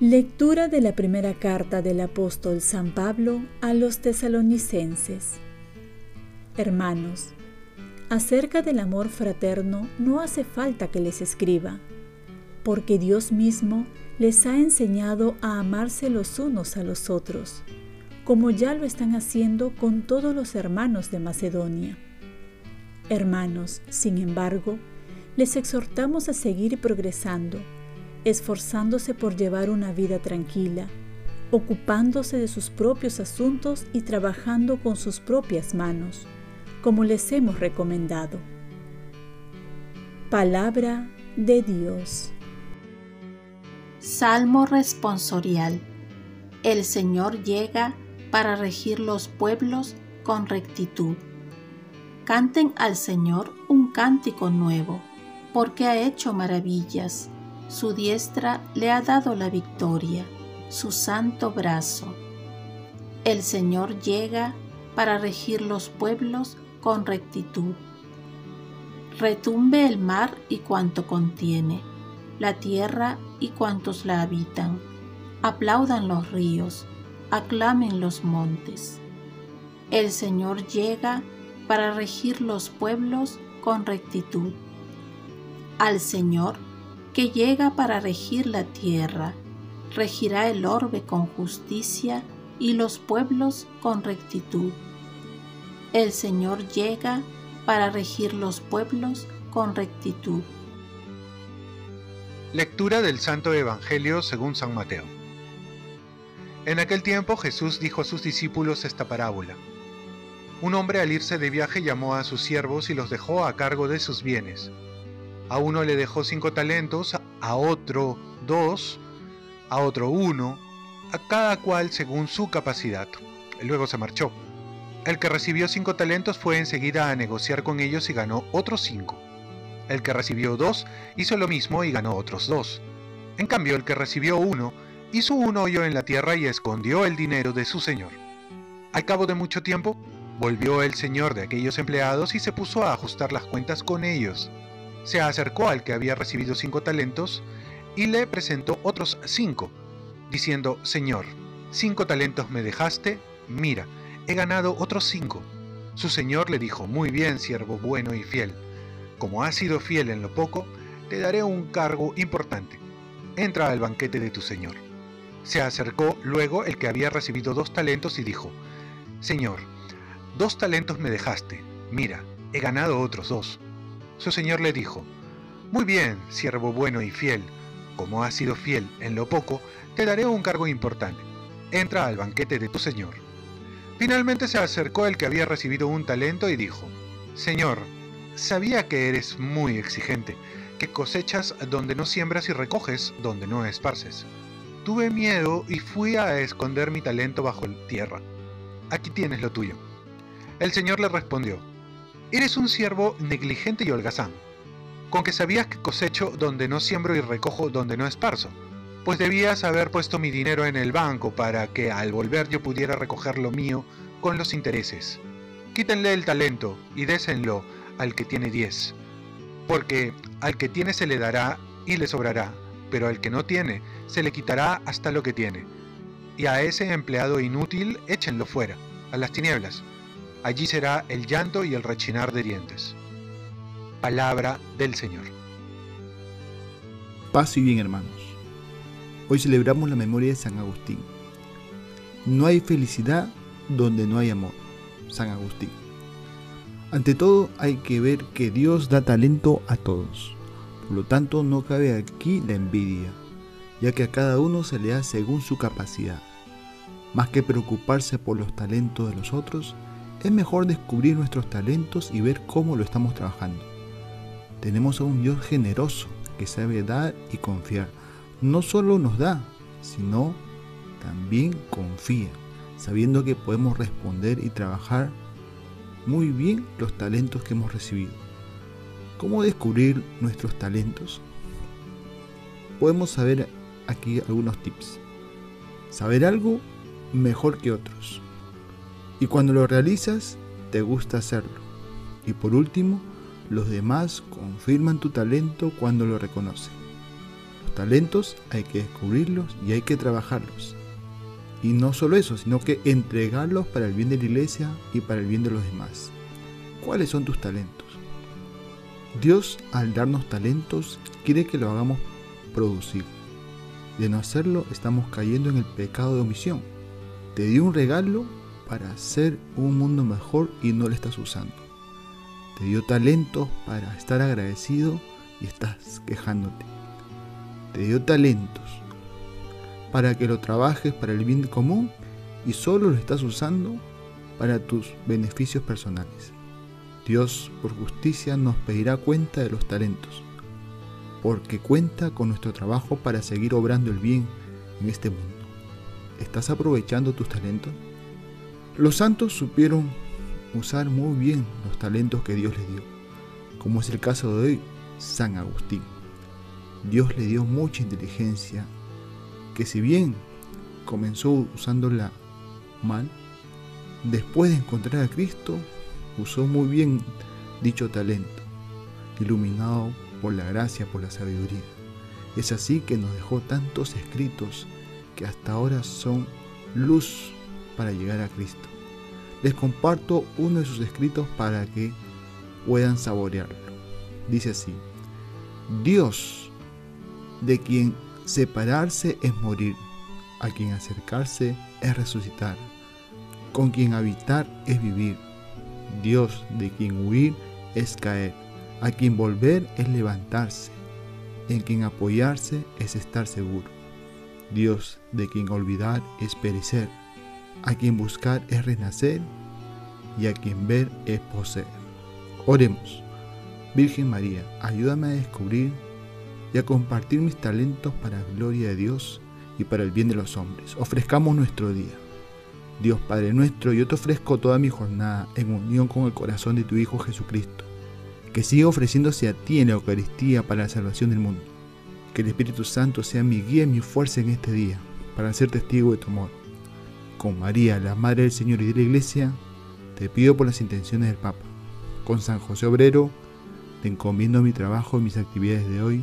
Lectura de la primera carta del apóstol San Pablo a los tesalonicenses. Hermanos, acerca del amor fraterno no hace falta que les escriba, porque Dios mismo les ha enseñado a amarse los unos a los otros, como ya lo están haciendo con todos los hermanos de Macedonia. Hermanos, sin embargo, les exhortamos a seguir progresando esforzándose por llevar una vida tranquila, ocupándose de sus propios asuntos y trabajando con sus propias manos, como les hemos recomendado. Palabra de Dios. Salmo responsorial. El Señor llega para regir los pueblos con rectitud. Canten al Señor un cántico nuevo, porque ha hecho maravillas su diestra le ha dado la victoria, su santo brazo. El Señor llega para regir los pueblos con rectitud. Retumbe el mar y cuanto contiene, la tierra y cuantos la habitan. Aplaudan los ríos, aclamen los montes. El Señor llega para regir los pueblos con rectitud. Al Señor que llega para regir la tierra, regirá el orbe con justicia y los pueblos con rectitud. El Señor llega para regir los pueblos con rectitud. Lectura del Santo Evangelio según San Mateo. En aquel tiempo Jesús dijo a sus discípulos esta parábola. Un hombre al irse de viaje llamó a sus siervos y los dejó a cargo de sus bienes. A uno le dejó cinco talentos, a otro dos, a otro uno, a cada cual según su capacidad. Luego se marchó. El que recibió cinco talentos fue enseguida a negociar con ellos y ganó otros cinco. El que recibió dos hizo lo mismo y ganó otros dos. En cambio, el que recibió uno hizo un hoyo en la tierra y escondió el dinero de su señor. Al cabo de mucho tiempo, volvió el señor de aquellos empleados y se puso a ajustar las cuentas con ellos se acercó al que había recibido cinco talentos y le presentó otros cinco, diciendo, Señor, cinco talentos me dejaste, mira, he ganado otros cinco. Su señor le dijo, Muy bien, siervo bueno y fiel, como has sido fiel en lo poco, te daré un cargo importante. Entra al banquete de tu señor. Se acercó luego el que había recibido dos talentos y dijo, Señor, dos talentos me dejaste, mira, he ganado otros dos. Su señor le dijo, Muy bien, siervo bueno y fiel, como has sido fiel en lo poco, te daré un cargo importante. Entra al banquete de tu señor. Finalmente se acercó el que había recibido un talento y dijo, Señor, sabía que eres muy exigente, que cosechas donde no siembras y recoges donde no esparces. Tuve miedo y fui a esconder mi talento bajo tierra. Aquí tienes lo tuyo. El Señor le respondió, Eres un siervo negligente y holgazán, con que sabías que cosecho donde no siembro y recojo donde no esparzo, pues debías haber puesto mi dinero en el banco para que al volver yo pudiera recoger lo mío con los intereses. Quítenle el talento y désenlo al que tiene diez, porque al que tiene se le dará y le sobrará, pero al que no tiene se le quitará hasta lo que tiene. Y a ese empleado inútil échenlo fuera, a las tinieblas allí será el llanto y el rechinar de dientes. Palabra del Señor. Paz y bien hermanos. Hoy celebramos la memoria de San Agustín. No hay felicidad donde no hay amor. San Agustín. Ante todo hay que ver que Dios da talento a todos. Por lo tanto no cabe aquí la envidia, ya que a cada uno se le da según su capacidad. Más que preocuparse por los talentos de los otros, es mejor descubrir nuestros talentos y ver cómo lo estamos trabajando. Tenemos a un Dios generoso que sabe dar y confiar. No solo nos da, sino también confía, sabiendo que podemos responder y trabajar muy bien los talentos que hemos recibido. ¿Cómo descubrir nuestros talentos? Podemos saber aquí algunos tips. Saber algo mejor que otros. Y cuando lo realizas, te gusta hacerlo. Y por último, los demás confirman tu talento cuando lo reconocen. Los talentos hay que descubrirlos y hay que trabajarlos. Y no solo eso, sino que entregarlos para el bien de la iglesia y para el bien de los demás. ¿Cuáles son tus talentos? Dios al darnos talentos quiere que lo hagamos producir. De no hacerlo estamos cayendo en el pecado de omisión. Te dio un regalo para hacer un mundo mejor y no lo estás usando. Te dio talentos para estar agradecido y estás quejándote. Te dio talentos para que lo trabajes para el bien común y solo lo estás usando para tus beneficios personales. Dios, por justicia, nos pedirá cuenta de los talentos, porque cuenta con nuestro trabajo para seguir obrando el bien en este mundo. ¿Estás aprovechando tus talentos? Los santos supieron usar muy bien los talentos que Dios les dio, como es el caso de hoy, San Agustín. Dios le dio mucha inteligencia, que si bien comenzó usándola mal, después de encontrar a Cristo, usó muy bien dicho talento, iluminado por la gracia, por la sabiduría. Es así que nos dejó tantos escritos que hasta ahora son luz para llegar a Cristo. Les comparto uno de sus escritos para que puedan saborearlo. Dice así, Dios, de quien separarse es morir, a quien acercarse es resucitar, con quien habitar es vivir, Dios de quien huir es caer, a quien volver es levantarse, en quien apoyarse es estar seguro. Dios de quien olvidar es perecer, a quien buscar es renacer y a quien ver es poseer. Oremos. Virgen María, ayúdame a descubrir y a compartir mis talentos para la gloria de Dios y para el bien de los hombres. Ofrezcamos nuestro día. Dios Padre nuestro, yo te ofrezco toda mi jornada en unión con el corazón de tu Hijo Jesucristo, que siga ofreciéndose a ti en la Eucaristía para la salvación del mundo. Que el Espíritu Santo sea mi guía y mi fuerza en este día, para ser testigo de tu amor. Con María, la Madre del Señor y de la Iglesia, te pido por las intenciones del Papa. Con San José Obrero, te encomiendo mi trabajo y mis actividades de hoy,